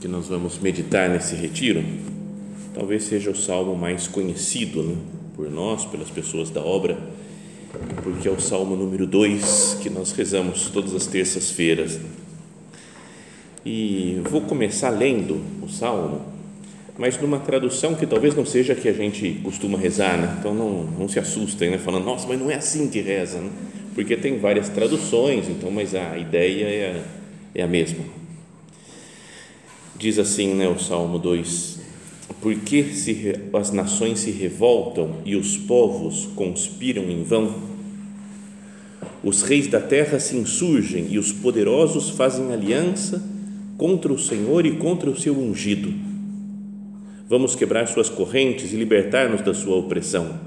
que nós vamos meditar nesse retiro, talvez seja o salmo mais conhecido né, por nós, pelas pessoas da obra, porque é o salmo número 2 que nós rezamos todas as terças-feiras. E vou começar lendo o salmo, mas numa tradução que talvez não seja a que a gente costuma rezar, né? então não, não se assustem, né? falando, nossa, mas não é assim que reza, né? porque tem várias traduções, então, mas a ideia é a, é a mesma diz assim, né, o Salmo 2: Porque se as nações se revoltam e os povos conspiram em vão? Os reis da terra se insurgem e os poderosos fazem aliança contra o Senhor e contra o seu ungido. Vamos quebrar suas correntes e libertar-nos da sua opressão.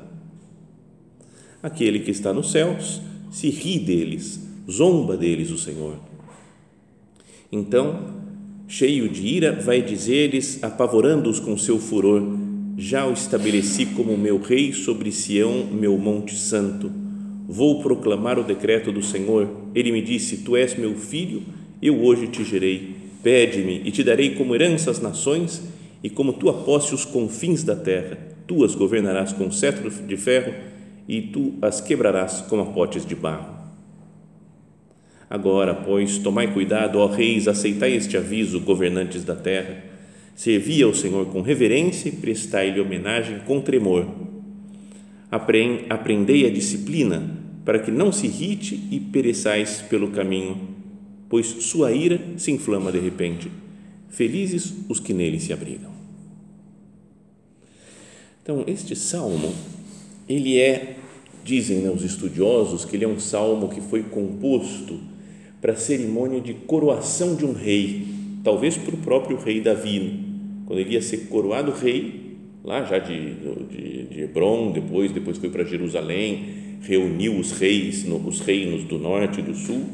Aquele que está nos céus se ri deles, zomba deles o Senhor. Então, cheio de ira, vai dizer-lhes, apavorando-os com seu furor: Já o estabeleci como meu rei sobre Sião, meu monte santo. Vou proclamar o decreto do Senhor. Ele me disse: Tu és meu filho, eu hoje te gerei. Pede-me e te darei como herança as nações e como tua posse os confins da terra. Tu as governarás com cetro de ferro e tu as quebrarás como a potes de barro. Agora, pois, tomai cuidado, ó reis, aceitai este aviso, governantes da terra. Servi ao Senhor com reverência e prestai-lhe homenagem com tremor. Aprendei a disciplina, para que não se irrite e pereçais pelo caminho, pois sua ira se inflama de repente. Felizes os que nele se abrigam. Então, este salmo, ele é, dizem né, os estudiosos, que ele é um salmo que foi composto para a cerimônia de coroação de um rei, talvez para o próprio rei Davi, quando ele ia ser coroado rei, lá já de, de, de Hebron, depois, depois foi para Jerusalém, reuniu os reis, os reinos do norte e do sul,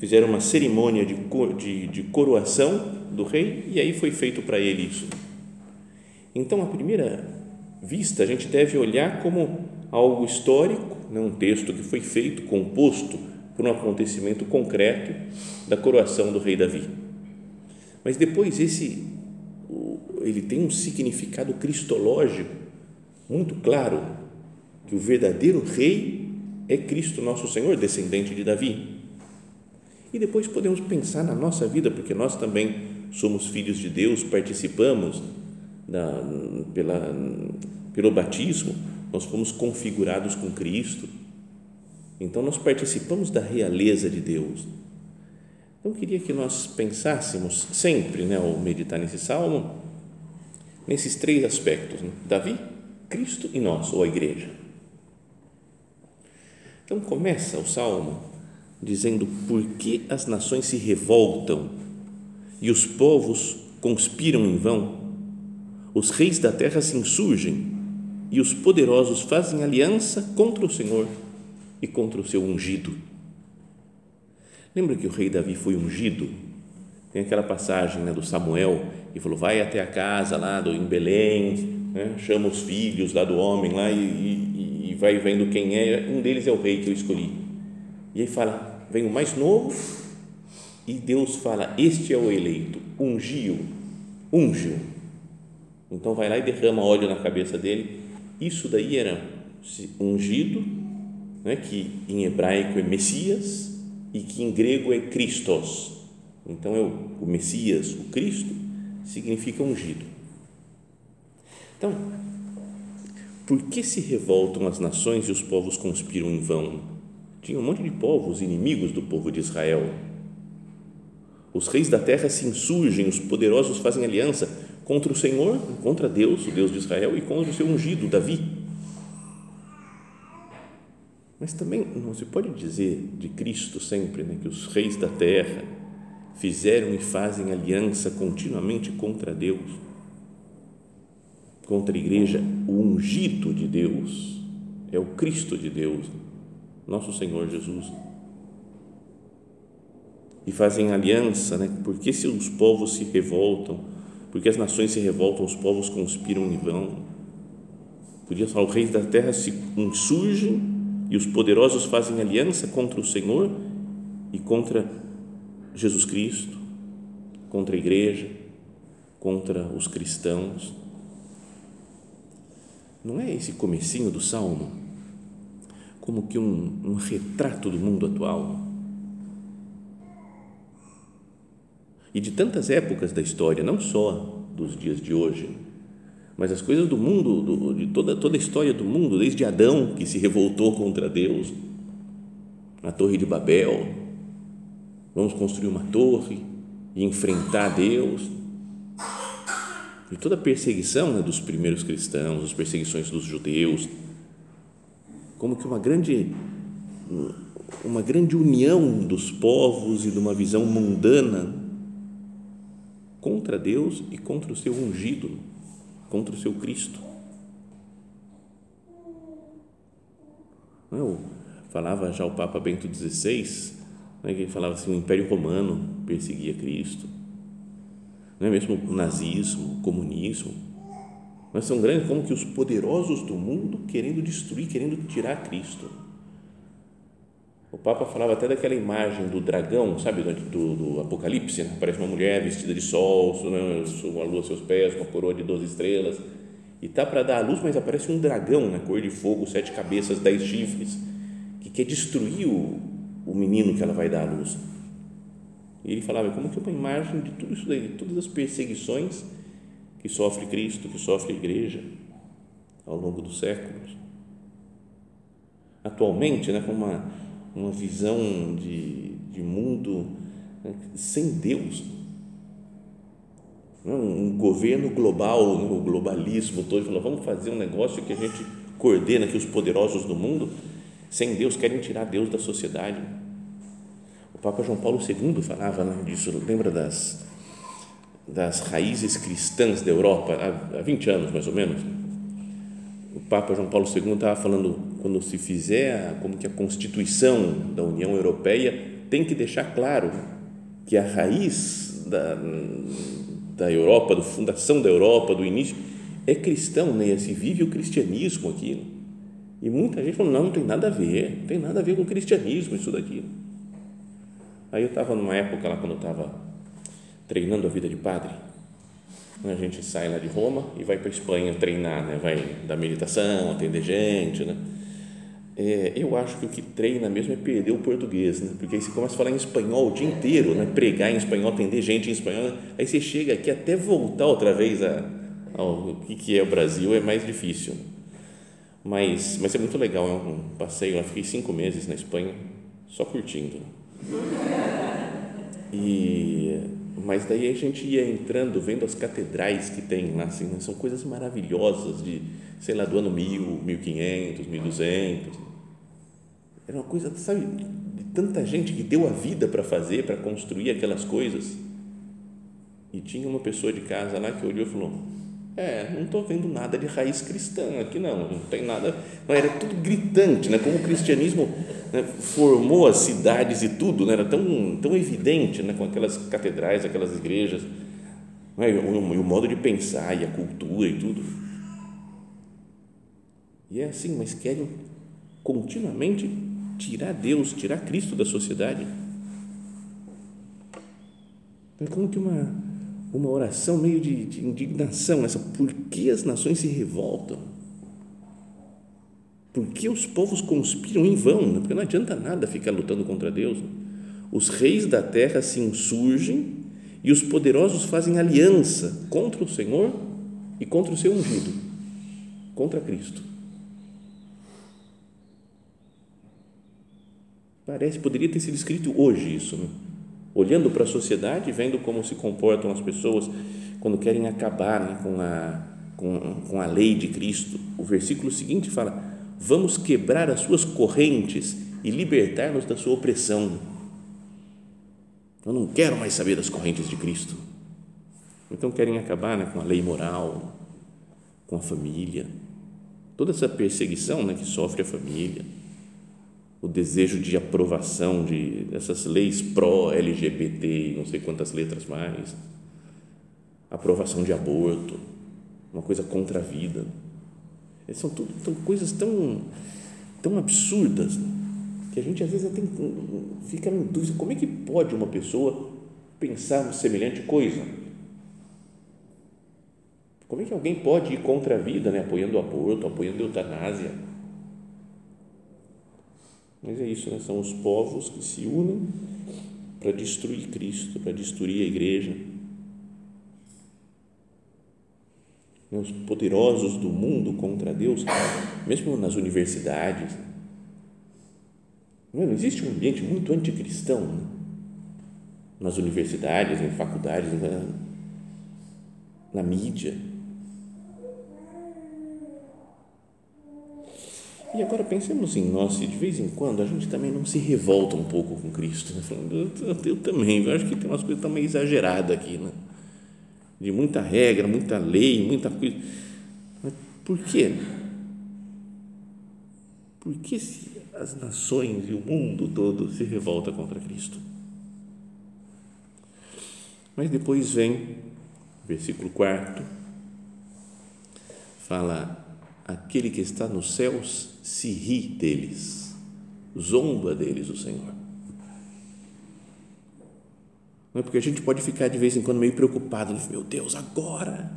fizeram uma cerimônia de, de, de coroação do rei e aí foi feito para ele isso. Então, à primeira vista, a gente deve olhar como algo histórico, né, um texto que foi feito, composto por um acontecimento concreto da coroação do rei Davi. Mas depois esse ele tem um significado cristológico muito claro que o verdadeiro rei é Cristo nosso Senhor, descendente de Davi. E depois podemos pensar na nossa vida, porque nós também somos filhos de Deus, participamos da, pela, pelo batismo, nós fomos configurados com Cristo então, nós participamos da realeza de Deus. Então, eu queria que nós pensássemos sempre, né, ao meditar nesse salmo, nesses três aspectos: né? Davi, Cristo e nós, ou a igreja. Então, começa o salmo dizendo por que as nações se revoltam e os povos conspiram em vão, os reis da terra se insurgem e os poderosos fazem aliança contra o Senhor e contra o seu ungido. Lembra que o rei Davi foi ungido? Tem aquela passagem né, do Samuel que falou: vai até a casa lá do, em Belém, né, chama os filhos lá do homem lá e, e, e vai vendo quem é. Um deles é o rei que eu escolhi. E aí fala: vem o mais novo e Deus fala: este é o eleito, ungiu, ungiu. Então vai lá e derrama óleo na cabeça dele. Isso daí era ungido né, que em hebraico é Messias e que em grego é Christos. Então, é o, o Messias, o Cristo, significa ungido. Então, por que se revoltam as nações e os povos conspiram em vão? Tinha um monte de povos inimigos do povo de Israel. Os reis da terra se insurgem, os poderosos fazem aliança contra o Senhor, contra Deus, o Deus de Israel, e contra o seu ungido, Davi. Mas também não se pode dizer de Cristo sempre né, que os reis da terra fizeram e fazem aliança continuamente contra Deus, contra a igreja. O ungido de Deus é o Cristo de Deus, nosso Senhor Jesus. E fazem aliança, né? porque se os povos se revoltam, porque as nações se revoltam, os povos conspiram em vão. Podia falar, os reis da terra se insurgem e os poderosos fazem aliança contra o Senhor e contra Jesus Cristo, contra a igreja, contra os cristãos. Não é esse comecinho do Salmo como que um, um retrato do mundo atual? E de tantas épocas da história, não só dos dias de hoje, mas as coisas do mundo, do, de toda, toda a história do mundo, desde Adão, que se revoltou contra Deus, na Torre de Babel, vamos construir uma torre e enfrentar Deus, e toda a perseguição né, dos primeiros cristãos, as perseguições dos judeus, como que uma grande uma grande união dos povos e de uma visão mundana contra Deus e contra o seu ungido, contra o seu Cristo. Eu falava já o Papa Bento XVI, né, que ele falava assim, o Império Romano perseguia Cristo, não é mesmo o nazismo, o comunismo, mas são grandes como que os poderosos do mundo querendo destruir, querendo tirar Cristo. Papa falava até daquela imagem do dragão, sabe, do, do Apocalipse, né? parece uma mulher vestida de sol, né? uma lua aos seus pés, uma coroa de 12 estrelas, e tá para dar a luz, mas aparece um dragão, né? cor de fogo, sete cabeças, dez chifres, que quer destruir o, o menino que ela vai dar à luz. E ele falava, como que é uma imagem de tudo isso daí, de todas as perseguições que sofre Cristo, que sofre a igreja ao longo dos séculos. Atualmente, né, com uma, uma visão de, de mundo né, sem Deus, né, um governo global, né, o globalismo todo, falou, vamos fazer um negócio que a gente coordena que os poderosos do mundo, sem Deus, querem tirar Deus da sociedade. O Papa João Paulo II falava né, disso, lembra das das raízes cristãs da Europa, há, há 20 anos mais ou menos, o Papa João Paulo II estava falando quando se fizer a, como que a Constituição da União Europeia tem que deixar claro que a raiz da, da Europa, da fundação da Europa, do início, é cristão, né? se vive o cristianismo aqui. E muita gente falou, não, não tem nada a ver, não tem nada a ver com o cristianismo isso daqui. Aí eu estava numa época lá, quando eu estava treinando a vida de padre. A gente sai lá de Roma e vai para a Espanha treinar, né? vai dar meditação, atender gente. Né? É, eu acho que o que treina mesmo é perder o português, né? porque aí você começa a falar em espanhol o dia inteiro, né? pregar em espanhol, atender gente em espanhol, aí você chega aqui até voltar outra vez a, ao que é o Brasil é mais difícil. Mas, mas é muito legal, é um passeio, eu fiquei cinco meses na Espanha só curtindo. E mas daí a gente ia entrando, vendo as catedrais que tem lá, assim, né? são coisas maravilhosas de, sei lá, do ano 1000, 1500, 1200. Era uma coisa, sabe, de tanta gente que deu a vida para fazer, para construir aquelas coisas. E tinha uma pessoa de casa lá que olhou e falou: É, não estou vendo nada de raiz cristã aqui, não, não tem nada. Não, era tudo gritante, né? como o cristianismo né, formou as cidades e tudo, né, era tão, tão evidente né, com aquelas catedrais, aquelas igrejas, né, e, o, e o modo de pensar e a cultura e tudo. E é assim, mas querem continuamente tirar Deus, tirar Cristo da sociedade. É como que uma, uma oração meio de, de indignação, essa por que as nações se revoltam? Por que os povos conspiram em vão? Porque não adianta nada ficar lutando contra Deus. Os reis da terra se insurgem e os poderosos fazem aliança contra o Senhor e contra o seu ungido. contra Cristo. Parece, poderia ter sido escrito hoje isso, né? Olhando para a sociedade, vendo como se comportam as pessoas quando querem acabar né, com, a, com, com a lei de Cristo. O versículo seguinte fala: Vamos quebrar as suas correntes e libertar-nos da sua opressão. Eu não quero mais saber das correntes de Cristo. Então querem acabar né, com a lei moral, com a família, toda essa perseguição né, que sofre a família o desejo de aprovação de dessas leis pró-LGBT, não sei quantas letras mais, aprovação de aborto, uma coisa contra a vida. São tudo são coisas tão, tão absurdas que a gente às vezes tem, fica em dúvida: como é que pode uma pessoa pensar semelhante coisa? Como é que alguém pode ir contra a vida, né, apoiando o aborto, apoiando a eutanásia? Mas é isso, né? são os povos que se unem para destruir Cristo, para destruir a igreja. Os poderosos do mundo contra Deus, mesmo nas universidades. Não existe um ambiente muito anticristão né? nas universidades, em faculdades, na mídia E agora pensemos em nós, se de vez em quando a gente também não se revolta um pouco com Cristo, né? Falando, eu, eu, também, eu acho que tem umas coisas também exageradas aqui, né? de muita regra, muita lei, muita coisa. Mas por quê? Por que as nações e o mundo todo se revolta contra Cristo? Mas depois vem, versículo 4, fala aquele que está nos céus se ri deles, zomba deles o Senhor. Não é porque a gente pode ficar de vez em quando meio preocupado, né? meu Deus, agora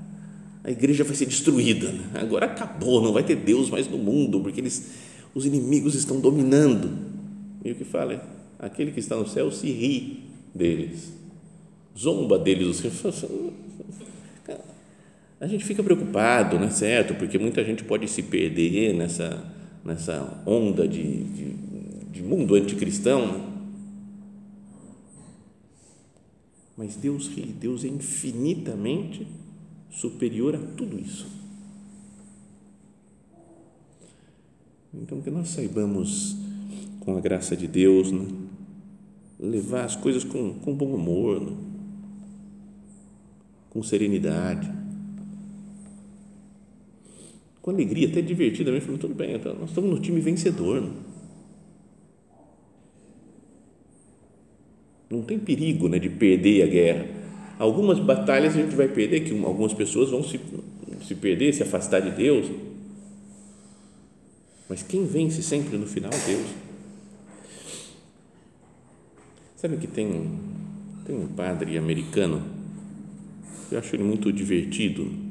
a igreja vai ser destruída, né? agora acabou, não vai ter Deus mais no mundo, porque eles, os inimigos estão dominando. E o que fala é, aquele que está no céu se ri deles, zomba deles o Senhor a gente fica preocupado, né, certo? Porque muita gente pode se perder nessa, nessa onda de, de, de mundo anticristão. Mas Deus ri, Deus é infinitamente superior a tudo isso. Então, que nós saibamos, com a graça de Deus, né, levar as coisas com, com bom humor, né, com serenidade com alegria, até divertidamente, falando, tudo bem, então, nós estamos no time vencedor. Não, não tem perigo né, de perder a guerra. Algumas batalhas a gente vai perder, que algumas pessoas vão se, se perder, se afastar de Deus. Mas quem vence sempre no final é Deus. Sabe que tem, tem um padre americano, eu acho ele muito divertido,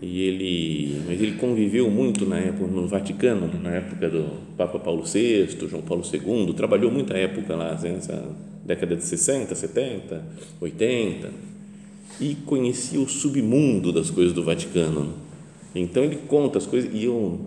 e ele, mas ele conviveu muito na época no Vaticano, na época do Papa Paulo VI, João Paulo II, trabalhou muita época lá, assim, nessa década de 60, 70, 80, e conhecia o submundo das coisas do Vaticano. Então ele conta as coisas e eu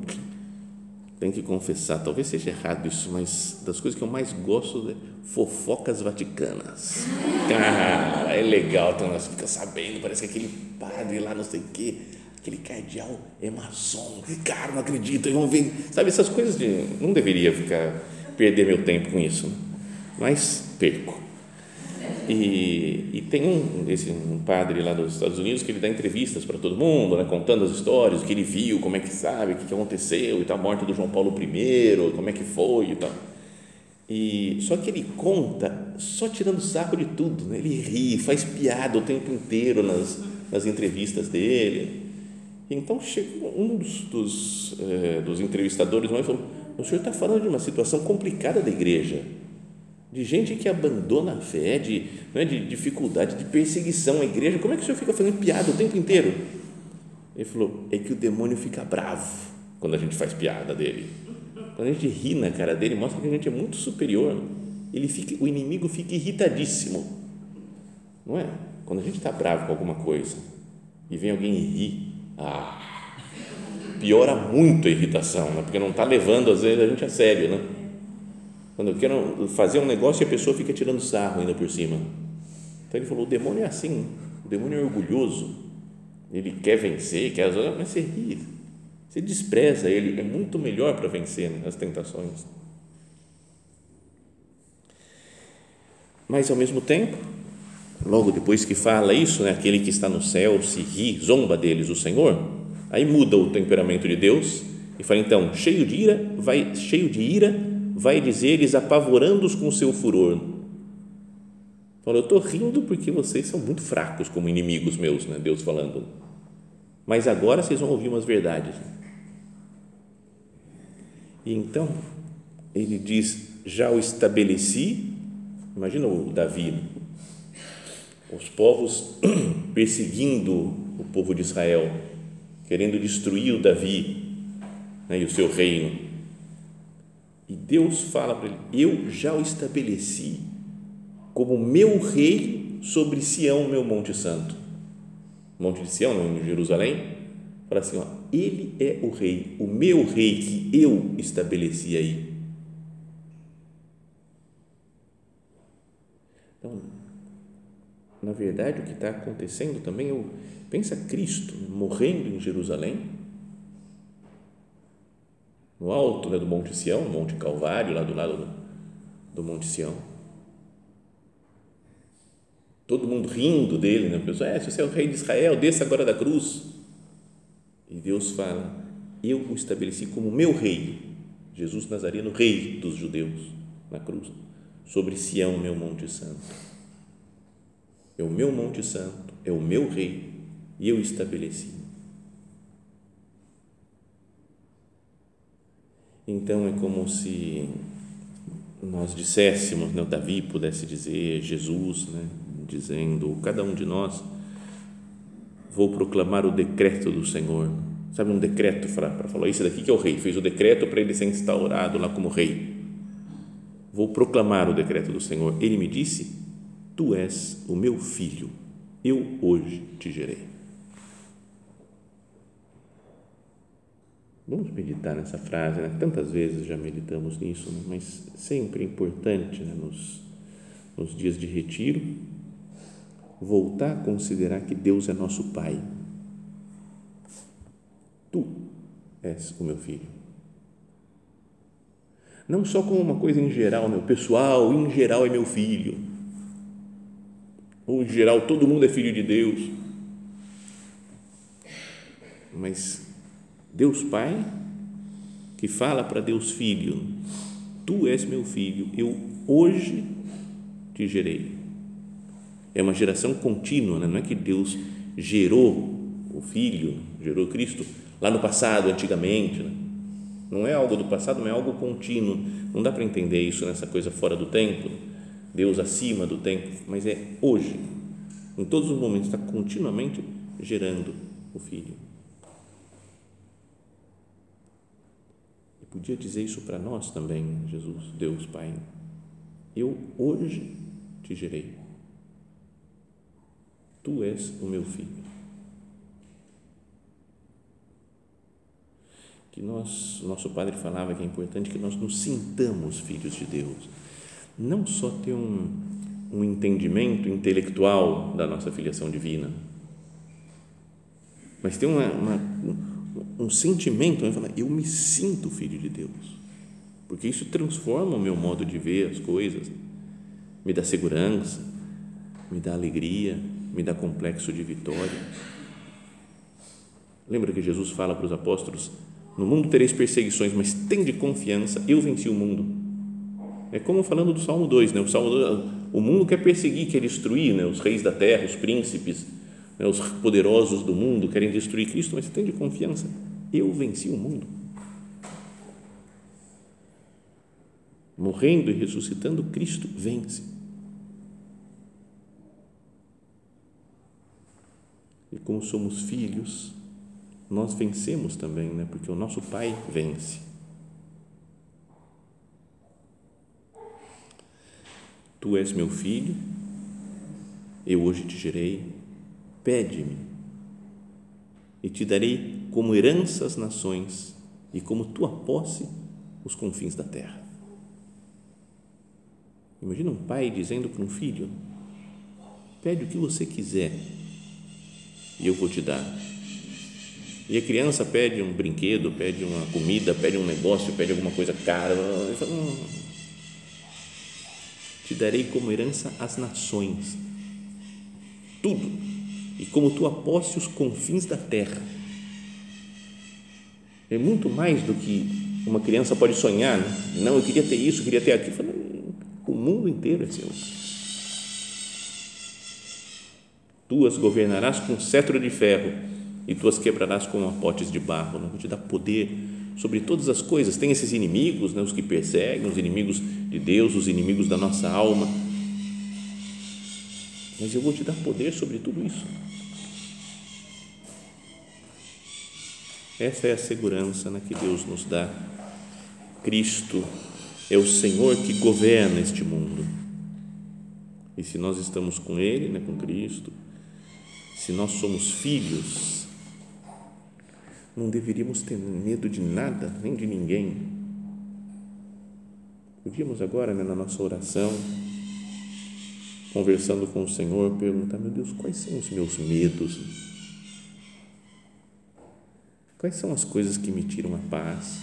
tenho que confessar, talvez seja errado isso, mas das coisas que eu mais gosto é fofocas vaticanas. Cara, é legal, então nós fica sabendo, parece que aquele padre lá não sei o quê aquele cardeal é maçom, cara, não acredito, vão ver, sabe, essas coisas de, não deveria ficar, perder meu tempo com isso, né? mas perco. E, e tem um, esse, um padre lá dos Estados Unidos que ele dá entrevistas para todo mundo, né, contando as histórias, o que ele viu, como é que sabe, o que, que aconteceu e tal, a morte do João Paulo I, como é que foi e tal. E, só que ele conta só tirando sarro de tudo, né? ele ri, faz piada o tempo inteiro nas, nas entrevistas dele. Então chegou um dos, dos, eh, dos entrevistadores e falou: O senhor está falando de uma situação complicada da igreja, de gente que abandona a fé, de, né, de dificuldade, de perseguição à igreja. Como é que o senhor fica fazendo piada o tempo inteiro? Ele falou: É que o demônio fica bravo quando a gente faz piada dele. Quando a gente ri na cara dele, mostra que a gente é muito superior. Ele fica, o inimigo fica irritadíssimo, não é? Quando a gente está bravo com alguma coisa e vem alguém e ri, ah, piora muito a irritação, né? porque não está levando às vezes a gente a sério, né? Quando eu quero fazer um negócio e a pessoa fica tirando sarro ainda por cima. Então ele falou: o demônio é assim, o demônio é orgulhoso, ele quer vencer, quer, mas você ri, você despreza ele, é muito melhor para vencer né, as tentações. Mas ao mesmo tempo, logo depois que fala isso, né, aquele que está no céu se ri, zomba deles o Senhor, aí muda o temperamento de Deus e fala então, cheio de ira, vai cheio de ira, vai dizer-lhes apavorando-os com seu furor. Fala, eu estou rindo porque vocês são muito fracos como inimigos meus, né? Deus falando. Mas agora vocês vão ouvir umas verdades. E então ele diz: já o estabeleci. Imagina o Davi, né? Os povos perseguindo o povo de Israel, querendo destruir o Davi né, e o seu reino. E Deus fala para ele: Eu já o estabeleci como meu rei sobre Sião, meu Monte Santo. Monte de Sião, em Jerusalém. Fala assim: ó, Ele é o rei, o meu rei que eu estabeleci aí. Na verdade, o que está acontecendo também, eu, pensa Cristo morrendo em Jerusalém, no alto né, do Monte Sião, Monte Calvário, lá do lado do, do Monte Sião. Todo mundo rindo dele, né? Pessoal, é, se você é o rei de Israel, desça agora da cruz. E Deus fala: Eu o estabeleci como meu rei, Jesus Nazareno, rei dos judeus, na cruz, sobre Sião, meu Monte Santo é o meu Monte Santo, é o meu Rei, e eu estabeleci. Então é como se nós disséssemos, né, Davi pudesse dizer, Jesus, né, dizendo, cada um de nós, vou proclamar o decreto do Senhor. Sabe um decreto para falar, isso daqui que é o rei, fez o decreto para ele ser instaurado lá como rei. Vou proclamar o decreto do Senhor. Ele me disse, Tu és o meu filho, eu hoje te gerei. Vamos meditar nessa frase, né? tantas vezes já meditamos nisso, né? mas sempre é importante né? nos, nos dias de retiro voltar a considerar que Deus é nosso Pai. Tu és o meu filho. Não só como uma coisa em geral, meu pessoal, em geral é meu filho ou em geral todo mundo é filho de Deus. Mas Deus Pai, que fala para Deus Filho: Tu és meu filho, eu hoje te gerei. É uma geração contínua, né? não é que Deus gerou o Filho, gerou Cristo lá no passado, antigamente. Né? Não é algo do passado, mas é algo contínuo. Não dá para entender isso nessa coisa fora do tempo Deus acima do tempo, mas é hoje, em todos os momentos, está continuamente gerando o Filho. E podia dizer isso para nós também, Jesus, Deus Pai. Eu hoje te gerei. Tu és o meu filho. Que nós, nosso Padre falava que é importante que nós nos sintamos filhos de Deus não só ter um, um entendimento intelectual da nossa filiação divina, mas ter uma, uma, um, sentimento, né? eu me sinto filho de Deus, porque isso transforma o meu modo de ver as coisas, me dá segurança, me dá alegria, me dá complexo de vitória. Lembra que Jesus fala para os apóstolos: No mundo tereis perseguições, mas tende confiança, eu venci o mundo. É como falando do Salmo 2, né? o, Salmo 2, o mundo quer perseguir, quer destruir né? os reis da terra, os príncipes, né? os poderosos do mundo querem destruir Cristo, mas você tem de confiança, eu venci o mundo. Morrendo e ressuscitando, Cristo vence. E como somos filhos, nós vencemos também, né? porque o nosso Pai vence. Tu és meu filho, eu hoje te gerei, pede-me e te darei como herança as nações e como tua posse os confins da terra. Imagina um pai dizendo para um filho: Pede o que você quiser e eu vou te dar. E a criança pede um brinquedo, pede uma comida, pede um negócio, pede alguma coisa cara. Ele fala, hum, te darei como herança as nações, tudo, e como tua posse os confins da terra. É muito mais do que uma criança pode sonhar. Né? Não, eu queria ter isso, eu queria ter aquilo. Fala, o mundo inteiro é seu. Tu as governarás com cetro de ferro e tu as quebrarás com apotes de barro. Não te dar poder sobre todas as coisas. Tem esses inimigos, né, os que perseguem, os inimigos de Deus, os inimigos da nossa alma. Mas eu vou te dar poder sobre tudo isso. Essa é a segurança né, que Deus nos dá. Cristo é o Senhor que governa este mundo. E se nós estamos com Ele, né, com Cristo, se nós somos filhos, não deveríamos ter medo de nada, nem de ninguém. Podíamos agora, né, na nossa oração, conversando com o Senhor, perguntar: meu Deus, quais são os meus medos? Quais são as coisas que me tiram a paz?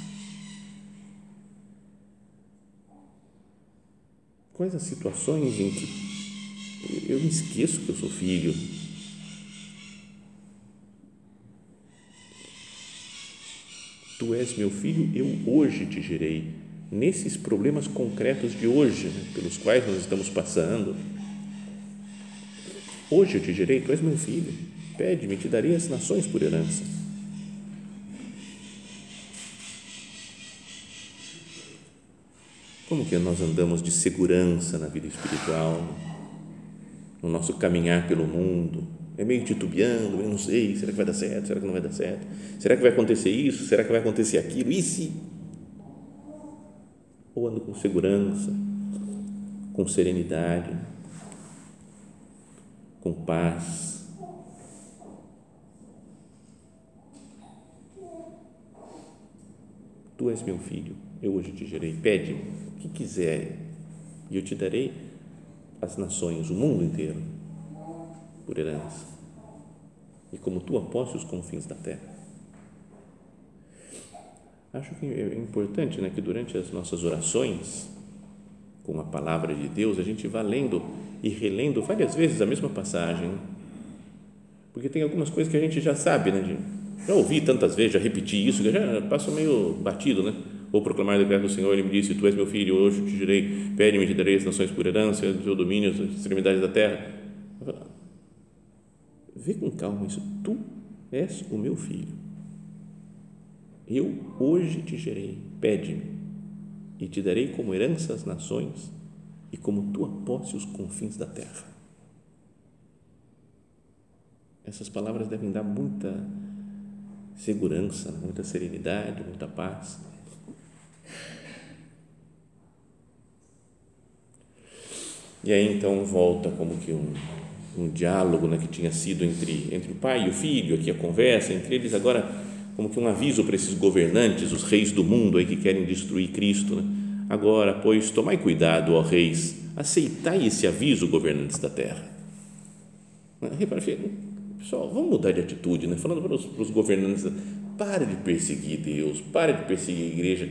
Quais as situações em que eu me esqueço que eu sou filho? Tu és meu filho, eu hoje te gerei. Nesses problemas concretos de hoje, né, pelos quais nós estamos passando. Hoje eu te gerei, tu és meu filho. Pede-me, te darei as nações por herança. Como que nós andamos de segurança na vida espiritual, no nosso caminhar pelo mundo? É meio titubeando, eu não sei, será que vai dar certo, será que não vai dar certo? Será que vai acontecer isso? Será que vai acontecer aquilo? E se? Ou ando com segurança, com serenidade, com paz. Tu és meu filho, eu hoje te gerei. Pede o que quiser e eu te darei as nações, o mundo inteiro por herança, e como tua posse os confins da terra. Acho que é importante né, que durante as nossas orações, com a palavra de Deus, a gente vá lendo e relendo várias vezes a mesma passagem, porque tem algumas coisas que a gente já sabe, né? Já ouvi tantas vezes, já repeti isso, já passo meio batido, né? Vou proclamar a decreto do Senhor, ele me disse, tu és meu filho, hoje te direi, pede-me, te darei as nações por herança, o teu domínio, as extremidades da terra Vê com calma isso. Tu és o meu filho. Eu hoje te gerei. Pede-me e te darei como herança as nações e como tua posse os confins da terra. Essas palavras devem dar muita segurança, muita serenidade, muita paz. E aí então volta como que um um diálogo né, que tinha sido entre, entre o pai e o filho, aqui a conversa entre eles, agora como que um aviso para esses governantes, os reis do mundo aí que querem destruir Cristo. Né? Agora, pois, tomai cuidado, ó reis, aceitai esse aviso, governantes da terra. Né? Repara, pessoal, vamos mudar de atitude, né? falando para os, para os governantes, para de perseguir Deus, para de perseguir a igreja,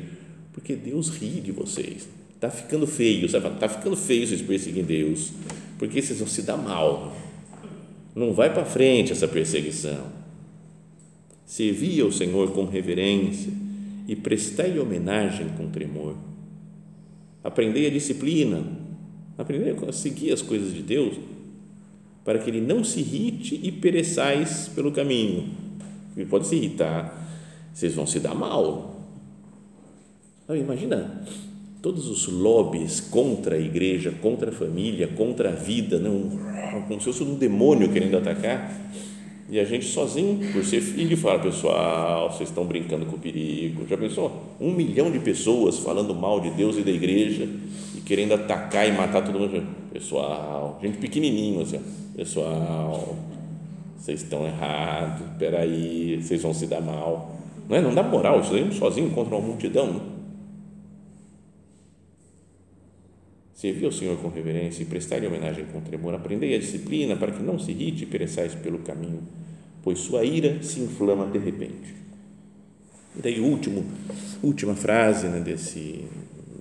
porque Deus ri de vocês. Está ficando feio, sabe? Está ficando feio vocês perseguirem Deus porque vocês vão se dar mal. Não vai para frente essa perseguição. Servi ao Senhor com reverência e prestai homenagem com tremor. Aprendei a disciplina, aprendei a seguir as coisas de Deus, para que ele não se irrite e pereçais pelo caminho. Ele pode se irritar, vocês vão se dar mal. Imagina todos os lobbies contra a igreja, contra a família, contra a vida, não, como se fosse um demônio querendo atacar, e a gente sozinho, por ser filho, fala, pessoal, vocês estão brincando com o perigo. Já pensou? Um milhão de pessoas falando mal de Deus e da igreja e querendo atacar e matar todo mundo. Pessoal, gente pequenininho assim, pessoal, vocês estão errados, peraí, vocês vão se dar mal. Não, é? não dá moral, isso aí sozinho contra uma multidão. Né? Servir ao Senhor com reverência e prestar-lhe homenagem com tremor, aprendei a disciplina para que não se irrite e pereçais pelo caminho, pois sua ira se inflama de repente. E daí, último, última frase né, desse,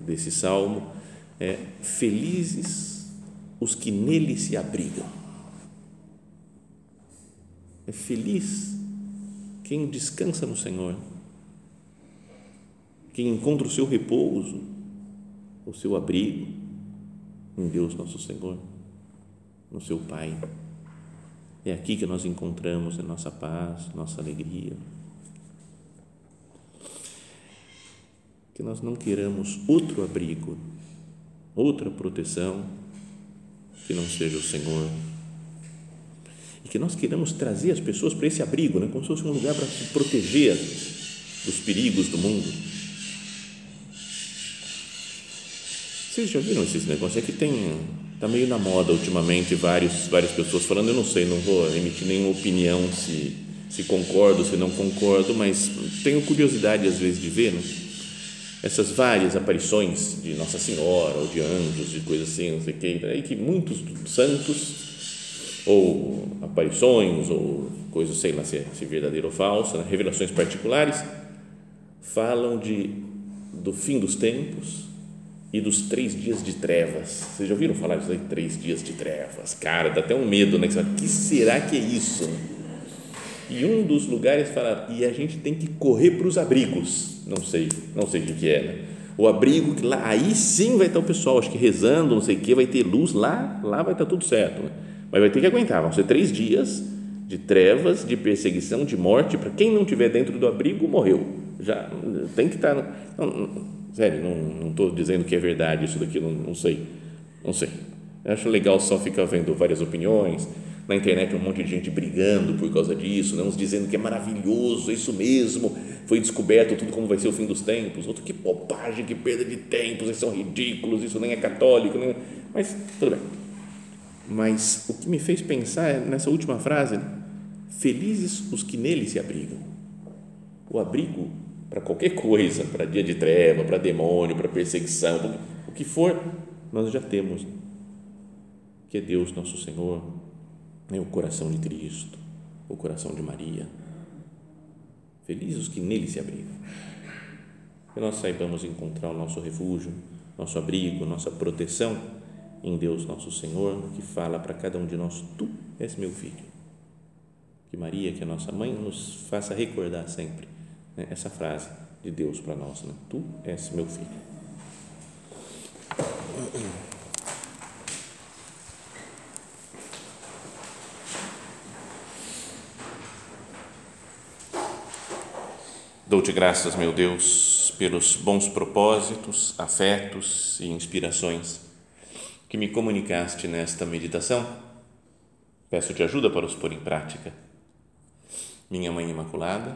desse salmo é: Felizes os que nele se abrigam. É feliz quem descansa no Senhor, quem encontra o seu repouso, o seu abrigo em Deus nosso Senhor, no seu Pai. É aqui que nós encontramos a nossa paz, nossa alegria. Que nós não queiramos outro abrigo, outra proteção que não seja o Senhor. E que nós queiramos trazer as pessoas para esse abrigo, né? como se fosse um lugar para se proteger dos perigos do mundo Vocês já viram esses negócios? É que tem, está meio na moda ultimamente, vários, várias pessoas falando, eu não sei, não vou emitir nenhuma opinião se, se concordo, se não concordo, mas tenho curiosidade às vezes de ver, né? essas várias aparições de Nossa Senhora ou de anjos, de coisas assim, não sei o que, aí que muitos santos ou aparições ou coisas, sei lá se é, se é verdadeiro ou falso, né? revelações particulares, falam de, do fim dos tempos e dos três dias de trevas. Vocês já ouviram falar disso aí? Três dias de trevas. Cara, dá até um medo, né? Que será que é isso? E um dos lugares fala, e a gente tem que correr para os abrigos. Não sei, não sei o que é, né? O abrigo, que lá, aí sim vai estar o pessoal, acho que rezando, não sei o que, vai ter luz lá, lá vai estar tudo certo. Né? Mas vai ter que aguentar, vão ser três dias de trevas, de perseguição, de morte. Para quem não estiver dentro do abrigo, morreu. Já tem que estar. Não, Sério, não estou dizendo que é verdade isso daqui, não, não sei. Não sei. Eu acho legal só ficar vendo várias opiniões. Na internet um monte de gente brigando por causa disso, né? uns dizendo que é maravilhoso, é isso mesmo, foi descoberto tudo como vai ser o fim dos tempos. Outro, que bobagem, que perda de tempos, eles são ridículos, isso nem é católico. Nem... Mas, tudo bem. Mas o que me fez pensar é nessa última frase: felizes os que nele se abrigam. O abrigo para qualquer coisa, para dia de treva, para demônio, para perseguição, o que for, nós já temos. Que é Deus nosso Senhor, é o coração de Cristo, o coração de Maria. Felizes os que nele se abrigam. Que nós saibamos encontrar o nosso refúgio, nosso abrigo, nossa proteção em Deus nosso Senhor, que fala para cada um de nós: Tu és meu filho. Que Maria, que é nossa mãe, nos faça recordar sempre né, essa frase de Deus para nós: né? Tu és meu filho. Dou-te graças, meu Deus, pelos bons propósitos, afetos e inspirações que me comunicaste nesta meditação. Peço-te ajuda para os pôr em prática. Minha Mãe Imaculada,